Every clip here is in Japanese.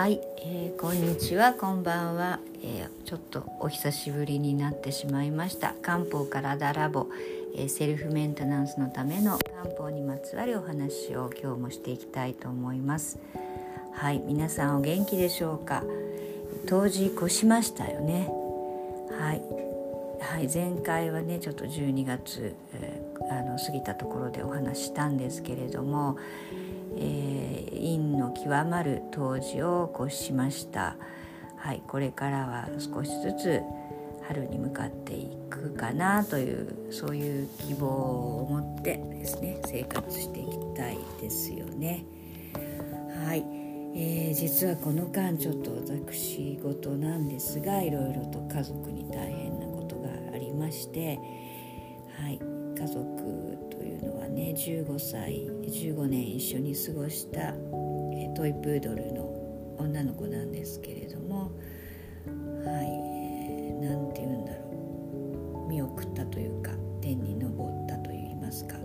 はい、えー、こんにちはこんばんは、えー、ちょっとお久しぶりになってしまいました。漢方からダラボ、えー、セルフメンテナンスのための漢方にまつわるお話を今日もしていきたいと思います。はい皆さんお元気でしょうか？当時越しましたよね。はいはい前回はねちょっと12月、えー、あの過ぎたところでお話したんですけれどもえー、陰の極まる冬至を越しました、はい、これからは少しずつ春に向かっていくかなというそういう希望を持ってですね生活していきたいですよね。はい、えー、実はこの間ちょっと私事なんですがいろいろと家族に大変なことがありまして、はい、家族ね15歳15年一緒に過ごした、トイプードルの女の子なんですけれどもはい何、えー、て言うんだろう。見送ったというか天に昇ったといいますか、は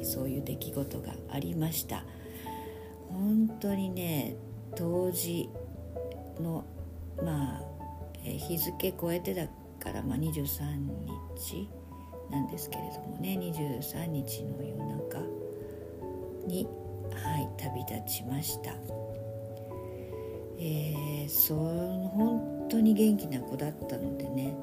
い、そういう出来事がありました。本当にね当時のまあ、え、日付超えてだから、まあ、23日なんですけれどもね23日の夜中に、はい、旅立ちました。えー、その本当に元気な子だったのでね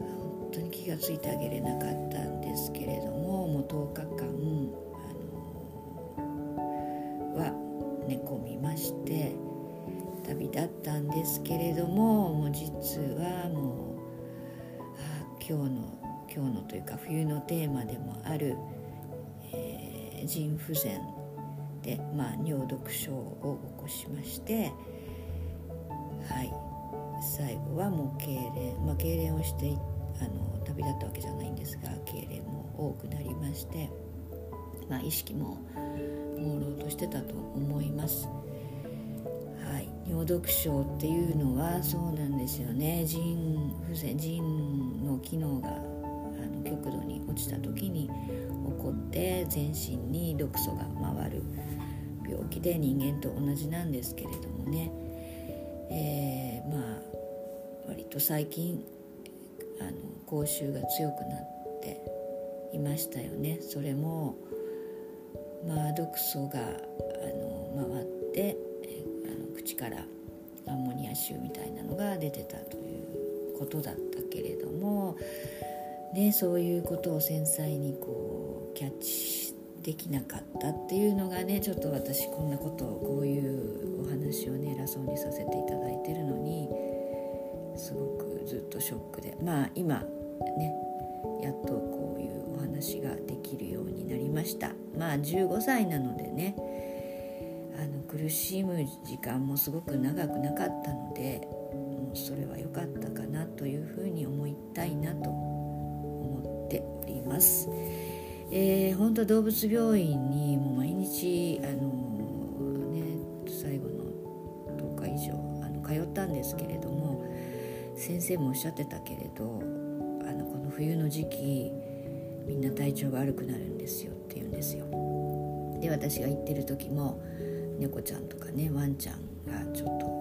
本当に気が付いてあげれなかったんですけれどももう10日間、あのは寝込みまして旅立ったんですけれどももう実はもうあ今日の今日のというか冬のテーマでもある、えー、腎不全で、まあ、尿毒症を起こしましてはい。最後はもう痙攣、まあ、痙攣をしてあの旅立ったわけじゃないんですが痙攣も多くなりまして、まあ、意識も朦朧としてたと思います。はい、尿毒症っていうのはそうなんですよね。腎不全腎の機能が極度に落ちた時に起こって全身に毒素が回る病気で人間と同じなんですけれどもね、えー、まあ割と最近あの口臭が強くなっていましたよね。それもまあ毒素があの回ってあの口からアンモニア臭みたいなのが出てたということだったけれどもね、そういうことを繊細にこうキャッチできなかったっていうのがねちょっと私こんなことをこういうお話をね偉そうにさせていただいてるのにすごくずっとショックでまあ今ねやっとこういうお話ができるようになりました。まあ15歳なのでねあの苦しむ時間もすごく長くなかったのでもうそれは良かったかなというふうに思いたいなとております。えー、本当は動物病院にもう毎日あの、ね、最後の10日以上あの通ったんですけれども先生もおっしゃってたけれどあのこの冬の時期みんな体調が悪くなるんですよって言うんですよ。で私が行ってる時も猫ちゃんとかねワンちゃんがちょっと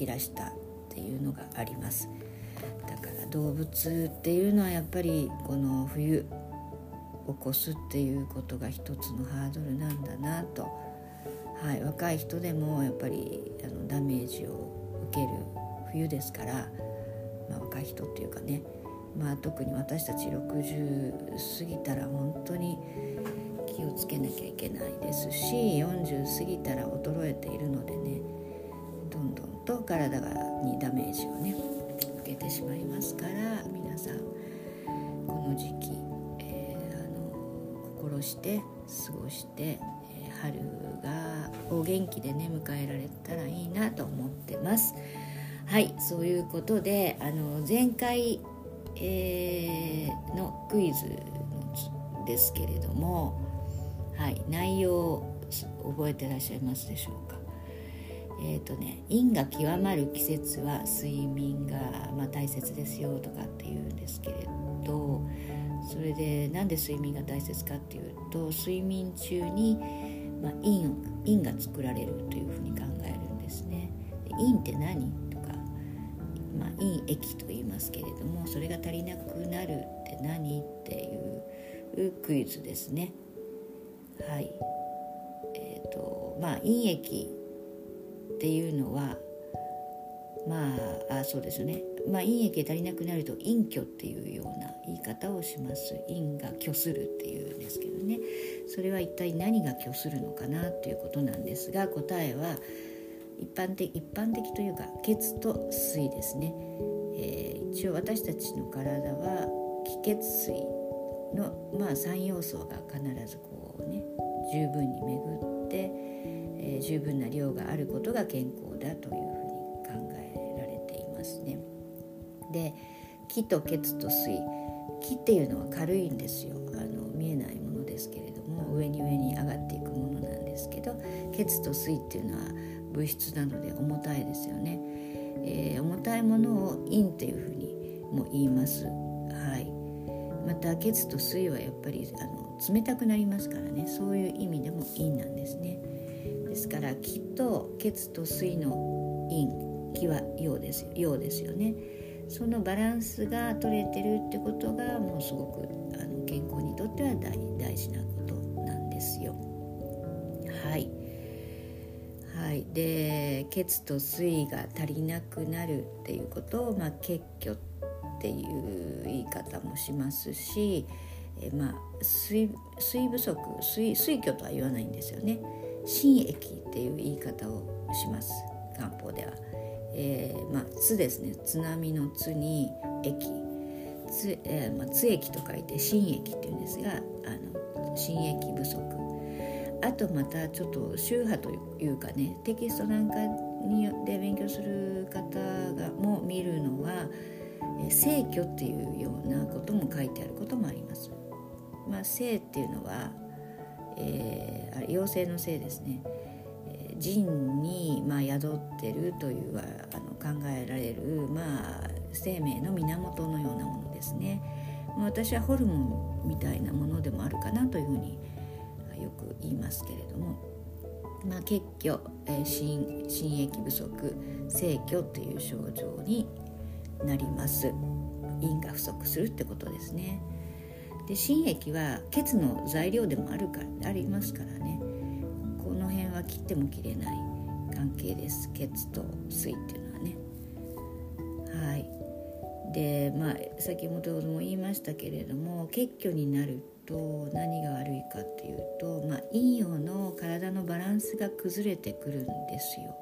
いらしたっていうのがあります。だから動物っていうのはやっぱりこの冬起こすっていうことが一つのハードルなんだなと、はい、若い人でもやっぱりあのダメージを受ける冬ですから、まあ、若い人っていうかね、まあ、特に私たち60過ぎたら本当に気をつけなきゃいけないですし40過ぎたら衰えているのでね。と体にダメージをね受けてしまいますから皆さんこの時期、えー、あの心して過ごして、え、春がお元気でね迎えられたらいいなと思ってます。はいそういうことであの前回、えー、のクイズですけれども、はい、内容覚えてらっしゃいますでしょうか？えーとね、陰が極まる季節は睡眠が、まあ、大切ですよとかっていうんですけれとそれでなんで睡眠が大切かっていうと睡眠中に、まあ、陰陰が作られるというふうに考えるんですね。陰って何とか、まあ、陰液と言いますけれどもそれが足りなくなるって何っていうクイズですね。はいえーとまあ、陰液っていうのはまあそうですね、まあ、陰液足りなくなると陰虚っていうような言い方をします。陰が虚するっていうんですけどね。それは一体何が虚するのかなということなんですが答えは一般的一般的というか血と水ですね、えー、一応私たちの体は気血水の、まあ、3要素が必ずこうね十分に巡って、えー、十分な量があることが健康だというふうに考えられていますね。で気と血と水。気っていうのは軽いんですよ。あの見えないものですけれども上に上に上がっていくものなんですけど血と水っていうのは物質なので重たいですよね、えー、重たいものを陰っていうふうにも言います。はい。また血と水はやっぱりあの冷たくなりますからね。そういう意味でも陰なんですね。ですから気と血と水の陰気は陽です陽ですよね。そのバランスが取れてるってことがもうすごくあの健康にとっては大大事なことなんですよ。はい。はい、で血と水が足りなくなるっていうことを、まあ、血虚っていう言い方もしますし、えまあ、水水不足水水虚とは言わないんですよね。心液っていう言い方をします漢方では。えー、まあ、津ですね津波の津に液津,、えーまあ、津液と書いて心液っていうんですがあの心液不足あとまたちょっと宗派というかねテキストなんかによって勉強する方がも見るのは聖居っていうようなことも書いてあることもあります。まあ、聖っていうのは、えー、妖精の聖ですね。人に、まあ、宿ってるというあの考えられる、まあ、生命の源のようなものですね。私はホルモンみたいなものでもあるかなというふうによく言いますけれども、まあ、血虚、えー、心心液不足生虚という症状になります陰が不足するってことですねで心液は血の材料でもあるかありますからね。この辺は切っても切れない関係です。血と水っていうのはね。はい。でまあ先ほども言いましたけれども血虚になると何が悪いかっていうと、まあ、陰陽の体のバランスが崩れてくるんですよ。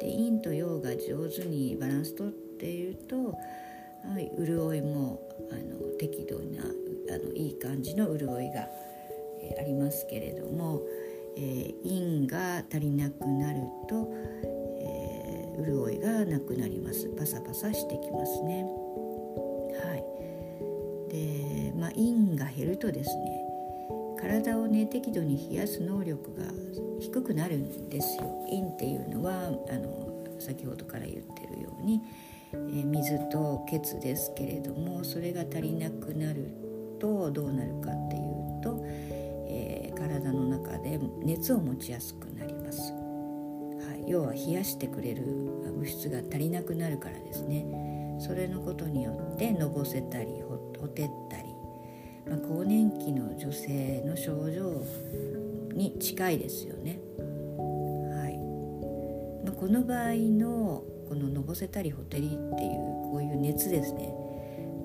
で陰と陽が上手にバランスとっていると、はい、潤いもあの適度なあのいい感じの潤いが、えー、ありますけれども、えー、陰が足りなくなると、えー、潤いがなくなりますパサパサしてきますね。はいでまあ、陰が減るとですね体をね適度に冷やす能力が低くなるんですよ。陰っていうのはあの先ほどから言ってるようにえ水と血ですけれどもそれが足りなくなるとどうなるかっていうと、えー、体の中で熱を持ちやすくなります、はい、要は冷やしてくれる物質が足りなくなるからですね。それのことによってのぼせたりほてったり、まあ、更年期の女性の症状に近いですよね。はい。ま、この場合のこののぼせたりほてりっていうこういう熱ですね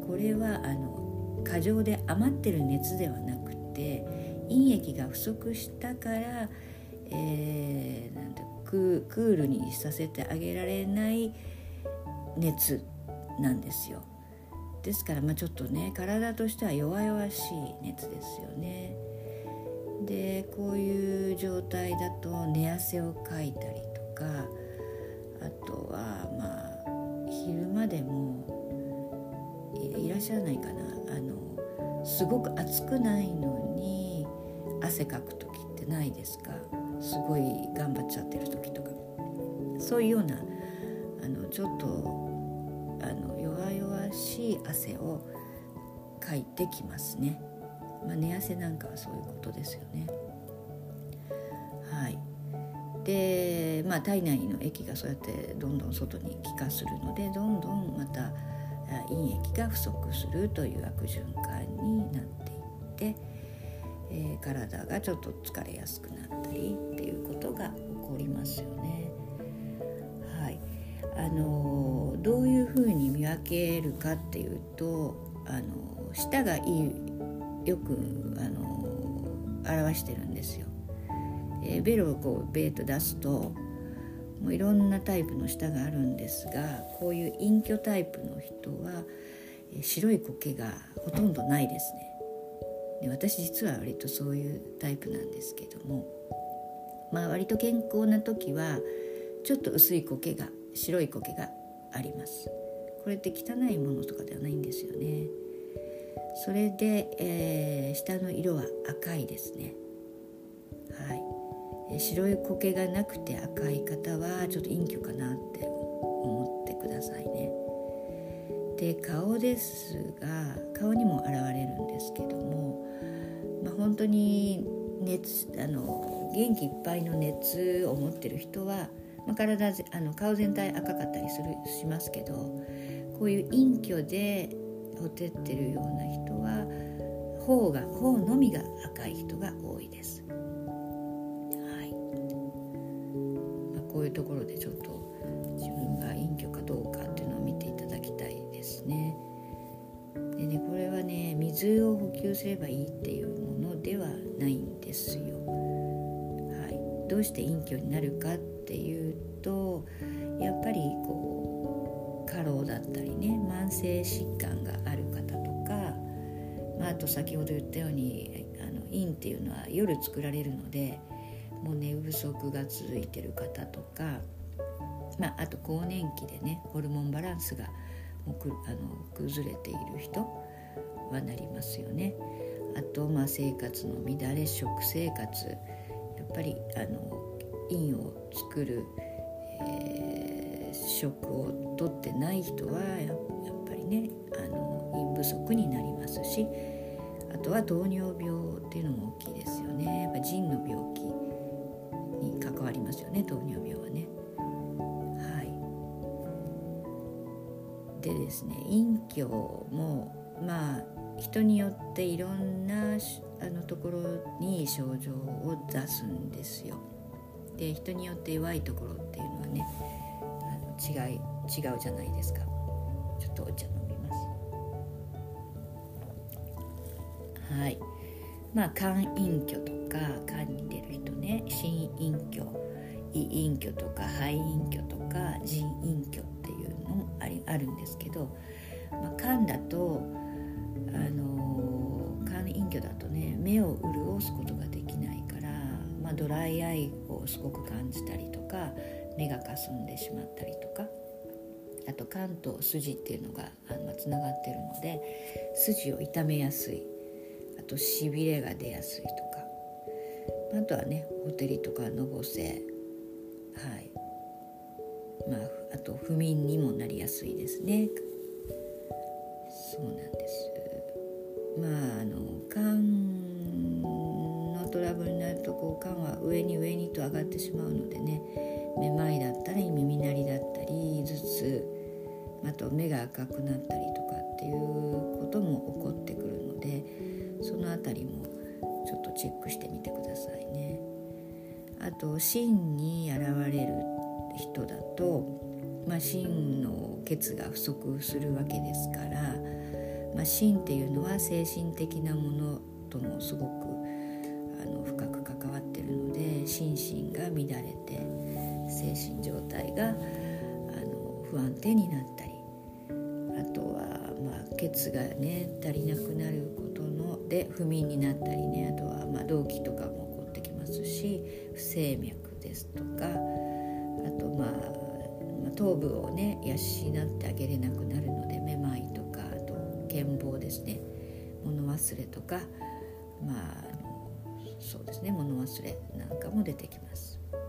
これはあの過剰で余ってる熱ではなくて陰液が不足したから、えー、なんだクールにさせてあげられない熱なんですよ。ですからまあちょっとね体としては弱々しい熱ですよね。でこういう状態だと寝汗をかいたりとかあとはまあ昼間でもいらっしゃらないかな。あのすごく暑くないのに汗かく時ってないですか？すごい頑張っちゃってる時とか。そういうようなあのちょっとあの弱々しい汗をかいてきますね、まあ、寝汗なんかはそういうことですよね。はい。でまあ体内の液がそうやってどんどん外に気化するのでどんどんまた陰液が不足するという悪循環になっていって、えー、体がちょっと疲れやすくなったりっていうことが起こりますよね。はいあのどういうふうに見分けるかっていうとあの舌がいいよくあの表してるんですよ。えー、ベロをこうベーと出すともういろんなタイプの舌があるんですがこういう隠居タイプの人は白い苔がほとんどないですね。で私実は割とそういうタイプなんですけどもまあ割と健康な時はちょっと薄い苔が白い苔があります。これって汚いものとかではないんですよね。それで、えー、下の色は赤いですね。白い苔がなくて赤い方はちょっと陰虚かなって思ってくださいね。で顔ですが顔にも現れるんですけども、まあ、本当に熱あの元気いっぱいの熱を持ってる人は、まあ、体あの顔全体赤かったりするしますけどこういう陰虚でほてってるような人は頬が頬のみが赤い人が多いです。こういうところでちょっと自分が隠居かどうかっていうのを見ていただきたいですね。でねこれはね水を補給すればいいっていうものではないんですよ。はい、どうして隠居になるかっていうとやっぱりこう過労だったりね慢性疾患がある方とか、まあ、あと先ほど言ったようにあの陰っていうのは夜作られるのでもう寝不足が続いてる方とか、まあ、あと更年期でねホルモンバランスがもうあの崩れている人はなりますよね。あと、まあ、生活の乱れ食生活やっぱりあの陰を作る、えー、食をとってない人はやっぱりねあの陰不足になりますしあとは糖尿病っていうのも大きいですよねやっぱ腎の病気に関わりますよね糖尿病はね。はい、でですね隠居もまあ人によっていろんなあのところに症状を出すんですよ。で人によって弱いところっていうのはねあの違い違うじゃないですか。ちょっとお茶飲みます。はい。まあ肝隠居とか肝に出る人ね心隠居胃隠居とか肺隠居とか腎隠居っていうのもありあるんですけど、まあ、肝だとあの肝隠居だとね目を潤すことができないから、まあ、ドライアイをすごく感じたりとか目がかすんでしまったりとかあと肝と筋っていうのがつながってるので筋を痛めやすい。としびれが出やすいとか。あとはねほてりとかのぼせはい。まああと不眠にもなりやすいですね。そうなんです。まああの肝のトラブルになるとこう肝は上に上にと上がってしまうのでね。めまいだったり耳鳴りだったり頭痛。あと目が赤くなったりとかっていうことも起こってくるの辺りもちょっとチェックしてみてくださいね。あと芯に現れる人だと、まあ、芯の血が不足するわけですから、まあ、芯っていうのは精神的なものともすごくあの深く関わってるので心身が乱れて精神状態があの不安定になったりあとは、まあ、血がね足りなく不眠になったりねあとはまあ動悸とかも起こってきますし不整脈ですとかあとまあ、頭部をね養ってあげれなくなるのでめまいとかあと健忘ですね。物忘れとかまあそうですね。物忘れなんかも出てきます。は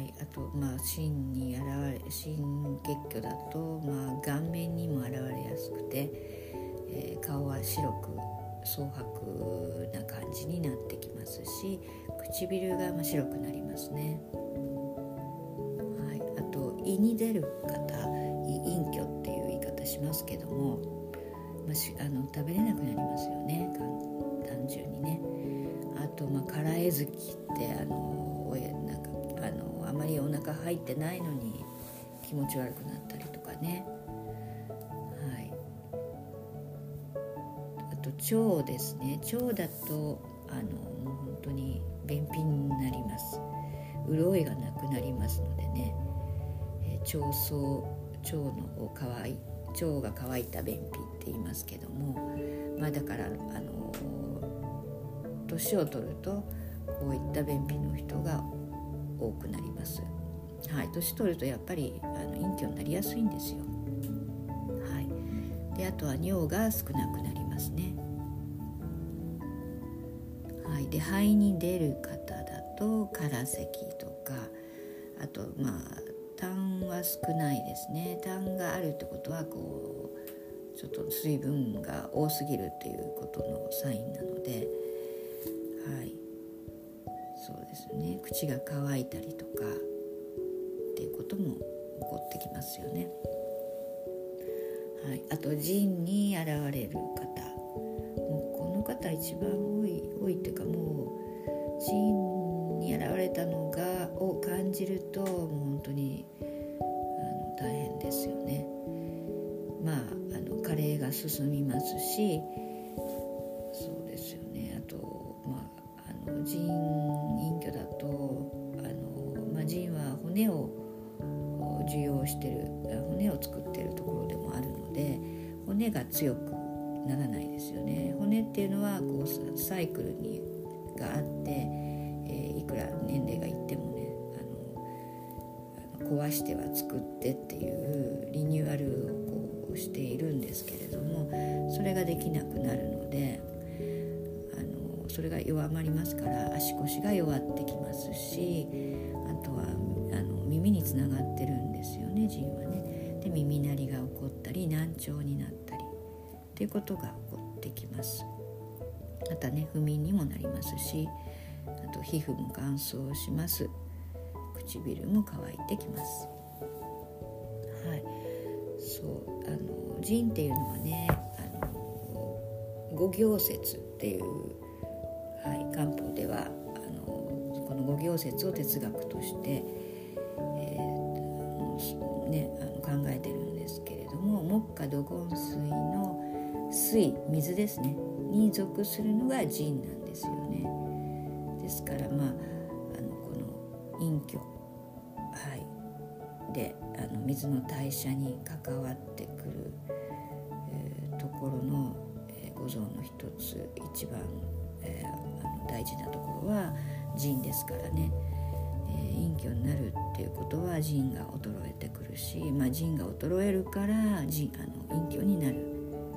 い、あとまあ心に現れ心結虚だと、まあ、顔面にも現れやすくて顔は白く蒼白な感じになってきますし唇が白くなりますね。はい、あと胃に出る方胃隠居っていう言い方しますけども、まあ、の食べれなくなりますよね単純にね。あと、まあ、空えずきってあのなんかあのあまりお腹入ってないのに気持ち悪くなったりとかね。腸ですね腸だとあのもう本当に便秘になります潤いがなくなりますのでね、えー、腸層腸の乾い腸が乾いた便秘って言いますけどもまあだからあの年を取るとこういった便秘の人が多くなります。はい、年取るとやっぱりあの隠居になりやすいんですよ。はい、であとは尿が少なくなりますね。い、で肺に出る方だと空咳とかあとまあ痰は少ないですね。痰があるってことはこうちょっと水分が多すぎるっていうことのサインなのではい。そうですね。口が乾いたりとかっていうことも起こってきますよね。はい、あと腎に現れる方。もうこの方一番多い多いっていうかもう腎に現れたのがを感じるともう本当にあの大変ですよね。まああの加齢が進みますしそうですよねあとまああの腎隠居だとあの、まあ、腎は骨を受容してる骨を作ってるところでもあるので骨が強くならないですよね骨っていうのはこうサイクルにがあって、えー、いくら年齢がいってもねあの壊しては作ってっていうリニューアルをこうしているんですけれどもそれができなくなるのであのそれが弱まりますから足腰が弱ってきますしあとはあの耳につながってるんですよね腎はね。で耳鳴りが起こったり難聴になったりっていうことが起こってきます。またね不眠にもなりますしあと皮膚も乾燥します。唇も乾いてきます。はい。そうあの腎っていうのはねあの五行説っていう、はい、漢方ではあのこの五行説を哲学としてね、あの考えてるんですけれども木下土金水水水ですねに属するのが腎なんですよね。ですからまああのこの隠居はいであの水の代謝に関わってくる、えー、ところの、えー、五臓の一つ一番、えー、あの大事なところは腎ですからね。隠居になるっていうことは腎が衰えてくるし、まあ、腎が衰えるから腎あの隠居になる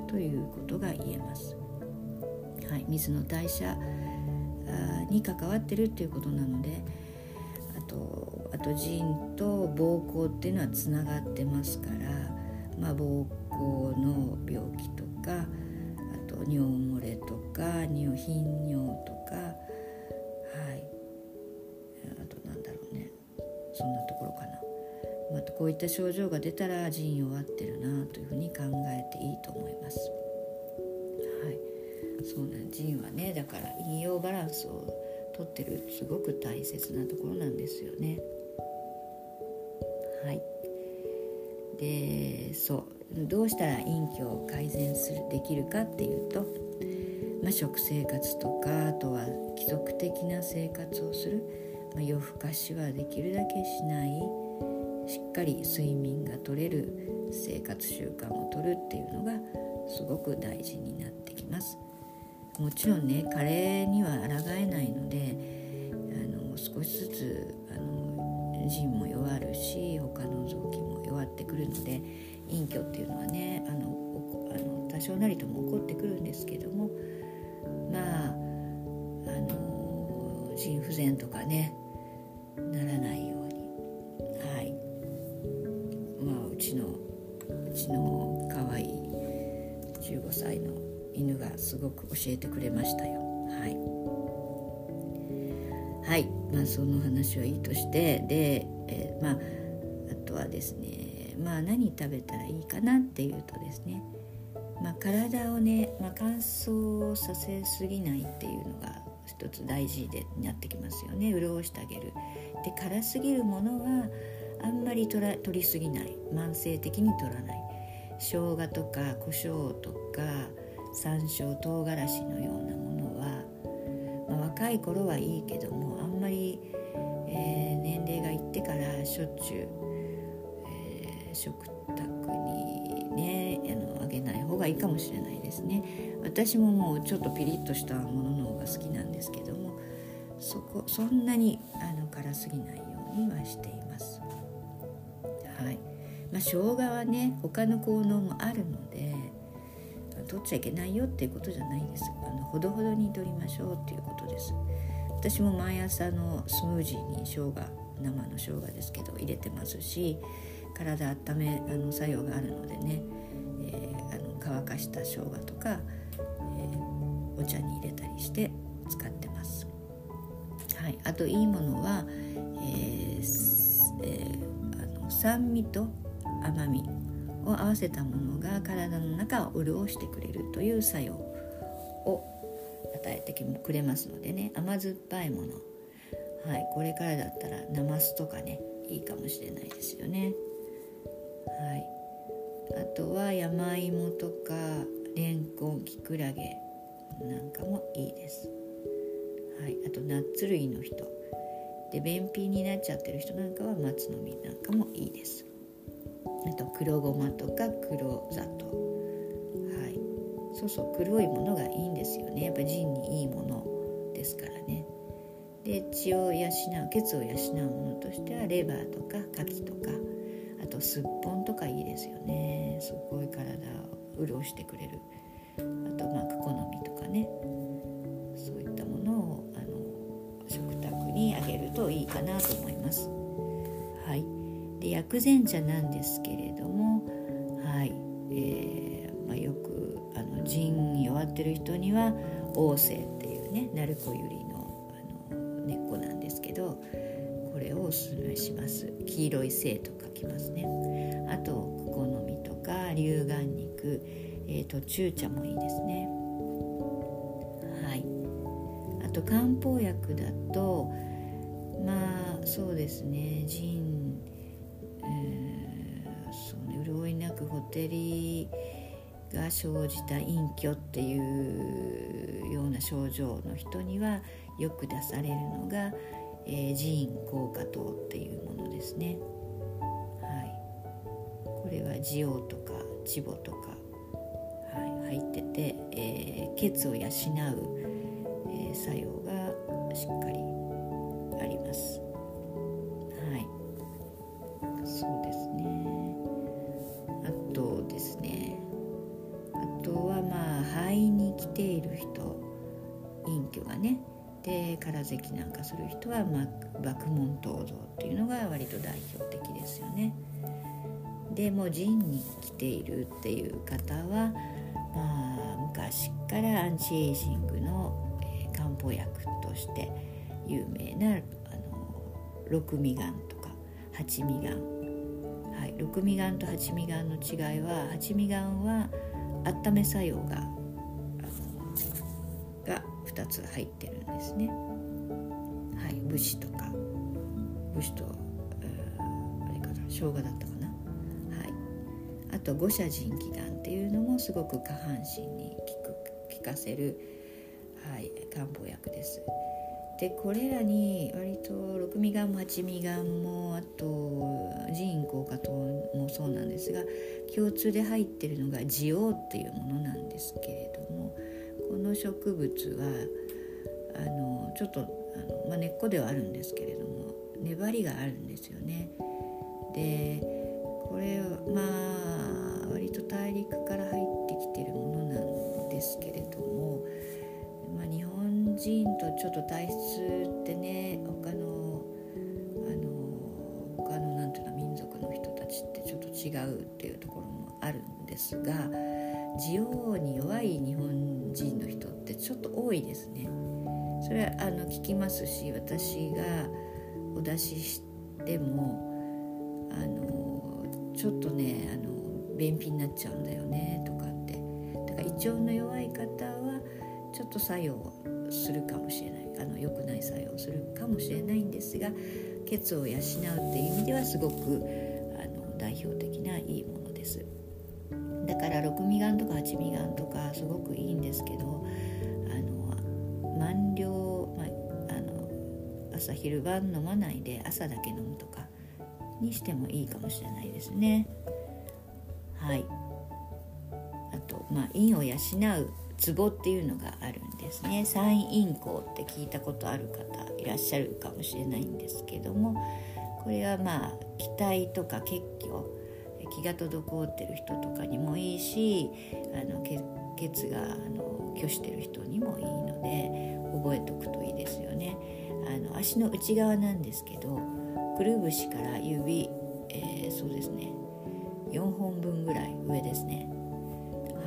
ということが言えます。はい、水の代謝に関わってるっていうことなのであとあと腎と膀胱っていうのはつながってますから、まあ、膀胱の病気とかあと尿漏れとか尿頻尿とかはいあとなんだろうねそんなところかな。またこういった症状が出たら腎弱ってるなというふうに考えていいと思います。はい、そうなん腎はねだから陰陽バランスをとってるすごく大切なところなんですよね。はい。でそうどうしたら陰気を改善するできるかっていうと、まあ、食生活とかあとは規則的な生活をするまあ、夜更かしはできるだけしないしっかり睡眠が取れる生活習慣をとるっていうのがすごく大事になってきます。もちろんね加齢には抗えないのであの少しずつあの腎も弱るし他の臓器も弱ってくるので隠居っていうのはねあのあの多少なりとも起こってくるんですけどもまああの腎不全とかねならないすごく教えてくれましたよ。はい。はい。まあその話はいいとしてで、えー、まああとはですねまあ何食べたらいいかなっていうとですねまあ、体をね、まあ、乾燥させすぎないっていうのが一つ大事でなってきますよね。潤してあげる。で辛すぎるものはあんまり取ら取りすぎない。慢性的に取らない。生姜とか胡椒とか山椒唐辛子のようなものは、まあ、若い頃はいいけどもあんまり、えー、年齢がいってからしょっちゅう、えー、食卓にねあのあげない方がいいかもしれないですね。私ももうちょっとピリッとしたものの方が好きなんですけどもそこそんなにあの辛すぎないようにはしています。はい。まあ生姜はね他の効能もあるので取っちゃいけないよっていうことじゃないです。あのほどほどに取りましょうっていうことです。私も毎朝のスムージーに生姜生の生姜ですけど入れてますし体温めあの作用があるのでね、えー、あの乾かした生姜とか、えー、お茶に入れたりして使ってます。はい、あといいものは、えーえー、あの酸味と甘み。を合わせたものが体の中を潤してくれるという作用を与えてくれますのでね甘酸っぱいものはい、これからだったらナマスとかねいいかもしれないですよね。はい、あとは山芋とかレンコンきくらげなんかもいいです。はい、あとナッツ類の人で便秘になっちゃってる人なんかは松の実なんかもいいです。あと黒ごまとか黒砂糖。はい。そうそう黒いものがいいんですよね。やっぱ腎にいいものですからね。で血を養う血を養うものとしてはレバーとか牡蠣とかあとすっぽんとかいいですよね。すごい体を潤してくれる。あとまあクコの実とかね。そういったものをあの食卓にあげるといいかなと思います。で薬膳茶なんですけれども、はいえーまあ、よくあの腎弱ってる人には王政っていうね鳴子ゆりのあの根っこなんですけどこれをおすすめします。黄色い性と書きますね。あとクコの実とか龍眼肉、えー、途中茶もいいですね。はい。あと漢方薬だとまあそうですね腎、なくほてりが生じた隠居っていうような症状の人にはよく出されるのがえー、寺院効果糖っていうものですね。はい、これはジオとかチボとか、はい、入ってて、えー、血を養う、えー、作用がしっかりまあ肺に来ている人隠居がねで空咳なんかする人は、まあ、爆問頭像っていうのが割と代表的ですよね。でも腎に来ているっていう方は、まあ、昔からアンチエイジングの、えー、漢方薬として有名なあの六味丸とか八味丸、はい、六味丸と八味丸の違いは八味丸は温め作用が2つ入ってるんですね。はい、武士とか武士と、あれかな生姜だったかな。はい、あと五社腎気丸っていうのもすごく下半身に効く効かせる、はい、漢方薬です。でこれらに割と六味丸も八味丸もあと腎院効果等もそうなんですが共通で入ってるのがジオっていうものなんですけれどもこの植物はあのちょっとあの、まあ、根っこではあるんですけれども粘りがあるんですよね。でこれまあ割と大陸から入ってきてるものなんですけれども、まあ、日本人とちょっと体質ってね他のあの他のなんていうの民族の人たちってちょっと違うっていうところもあるんですが需要に弱い日本人の人ってちょっと多いですね。それはあの聞きますし私がお出ししてもあのちょっとねあの便秘になっちゃうんだよねとかって。だから胃腸の弱い方はちょっと作用するかもしれない。あの良くない作用するかもしれないんですが血を養うっていう意味ではすごくあの代表的ないいものです。から6味丸とか8味丸とかすごくいいんですけどあの満量、まあ、の朝昼晩飲まないで朝だけ飲むとかにしてもいいかもしれないですね。はい。あとまあ陰を養うツボっていうのがあるんですね。三陰交って聞いたことある方いらっしゃるかもしれないんですけどもこれはまあ気体とか血虚気が滞ってる人とかにもいいしあの血があの虚してる人にもいいので覚えておくといいですよね。あの足の内側なんですけどくるぶしから指、えー、そうですね4本分ぐらい上ですね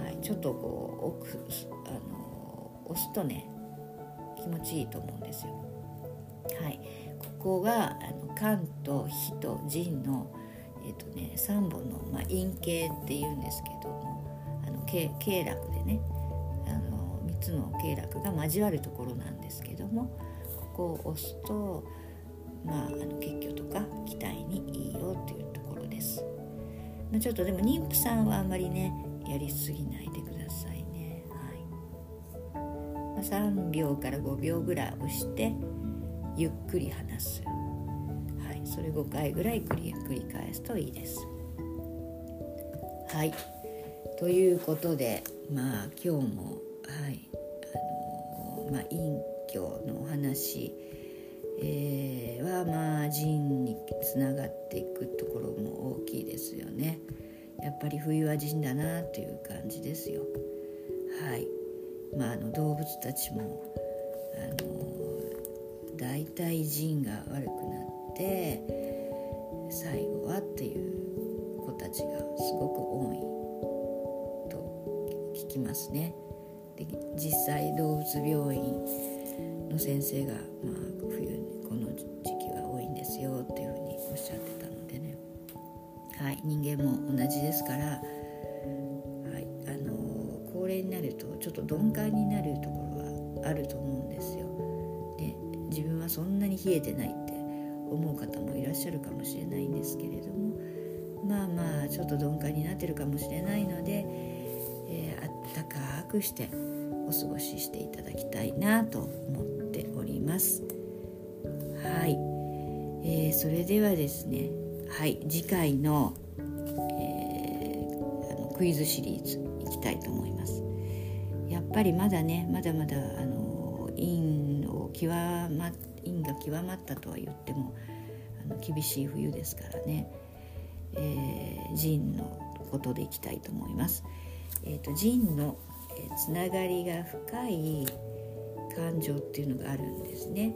はいちょっとこう奥あの押すとね気持ちいいと思うんですよ。はい、ここがあの肝と火と腎の、えーとね、3本の、まあ、陰茎っていうんですけどもあの経絡でねあの3つの経絡が交わるところなんですけどもここを押すと、まあ、あの血虚とか気体にいいよっていうところです。まあ、ちょっとでも妊婦さんはあんまりねやりすぎないでくださいね、はい。まあ、3秒から5秒ぐらい押してゆっくり離す、それ5回ぐらい繰り繰り返すといいですはいということでまあ今日もはいあのまあ隠居のお話えー、はまあ腎につながっていくところも大きいですよね。やっぱり冬は陣だなという感じですよ。はいまあ、あの動物たちもあの大体陣が悪くなて最後はっていう子たちがすごく多いと聞きますね。で実際動物病院の先生が、まあ、冬にこの時期は多いんですよっていうふうにおっしゃってたのでねはい、人間も同じですから、はいあの高齢になるとちょっと鈍感になるところはあると思うんですよ。で自分はそんなに冷えてない思う方もいらっしゃるかもしれないんですけれどもまあまあちょっと鈍感になってるかもしれないので、えー、あったかくしてお過ごししていただきたいなと思っております。はい、えー、それではですねはい次回の,、えー、あのクイズシリーズいきたいと思いますやっぱりまだねまだまだあの陰を極ま陰が極まったとは言ってもあの厳しい冬ですからね、えー、ジンのことでいきたいと思います。えーと、ジンの、えー、つながりが深い感情っていうのがあるんですね。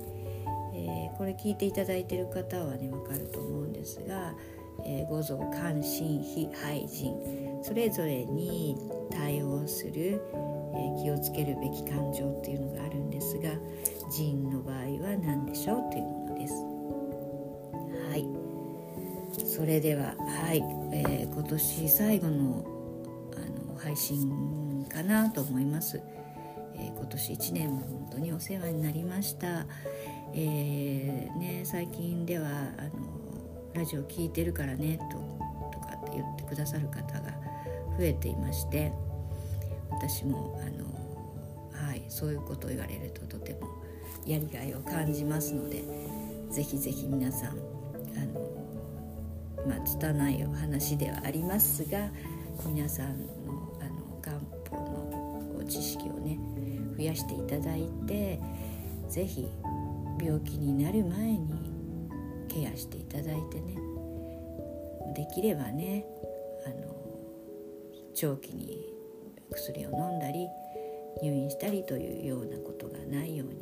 えー、これ聞いていただいている方はね分かると思うんですが、えー、五臓関心非廃人それぞれに対応する、気をつけるべき感情っていうのがあるんですが腎の場合は何でしょうというものです。はいそれでははい、えー、今年最後のあの配信かなと思います。えー、今年1年も本当にお世話になりました。えー、ね、最近ではあのラジオ聞いてるからねととかって言ってくださる方が増えていまして私もあの、はい、そういうことを言われるととてもやりがいを感じますのでぜひぜひ皆さんあの、まあ、拙いお話ではありますが皆さんのあの漢方の知識をね増やしていただいて是非病気になる前にケアしていただいてねできればねあの長期に薬を飲んだり入院したりというようなことがないように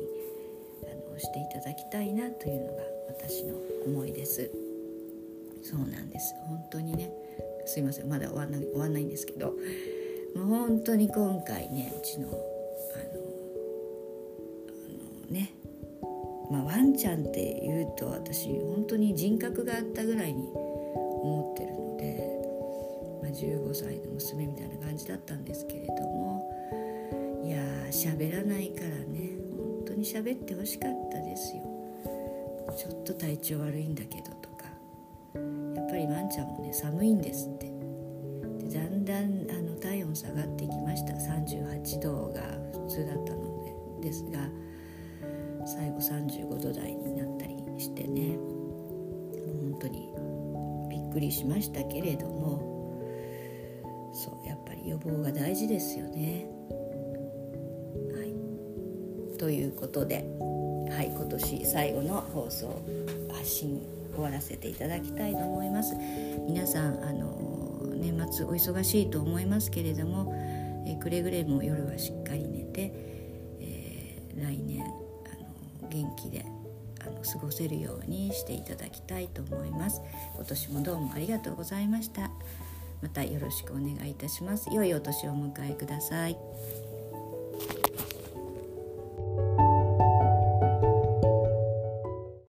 あのしていただきたいなというのが私の思いです。そうなんです本当にねすいませんまだ終わんない終わんないんですけどもう本当に今回ねうちのあのあのねまあワンちゃんっていうと私本当に人格があったぐらいに歳の娘みたいな感じだったんですけれどもいやー喋らないからね。本当に喋ってほしかったですよ。ちょっと体調悪いんだけどとか。やっぱりワンちゃんもね寒いんですって。でだんだんあの体温下がってきました。38度が普通だったので。ですが最後35度台になったりしてね。本当にびっくりしましたけれども。予防が大事ですよね。はい、ということで、はい、今年最後の放送発信終わらせていただきたいと思います。皆さんあの年末お忙しいと思いますけれども、えくれぐれも夜はしっかり寝て、えー、来年あの元気であの過ごせるようにしていただきたいと思います今年もどうもありがとうございましたまたよろしくお願いいたします。良いお年をお迎えください。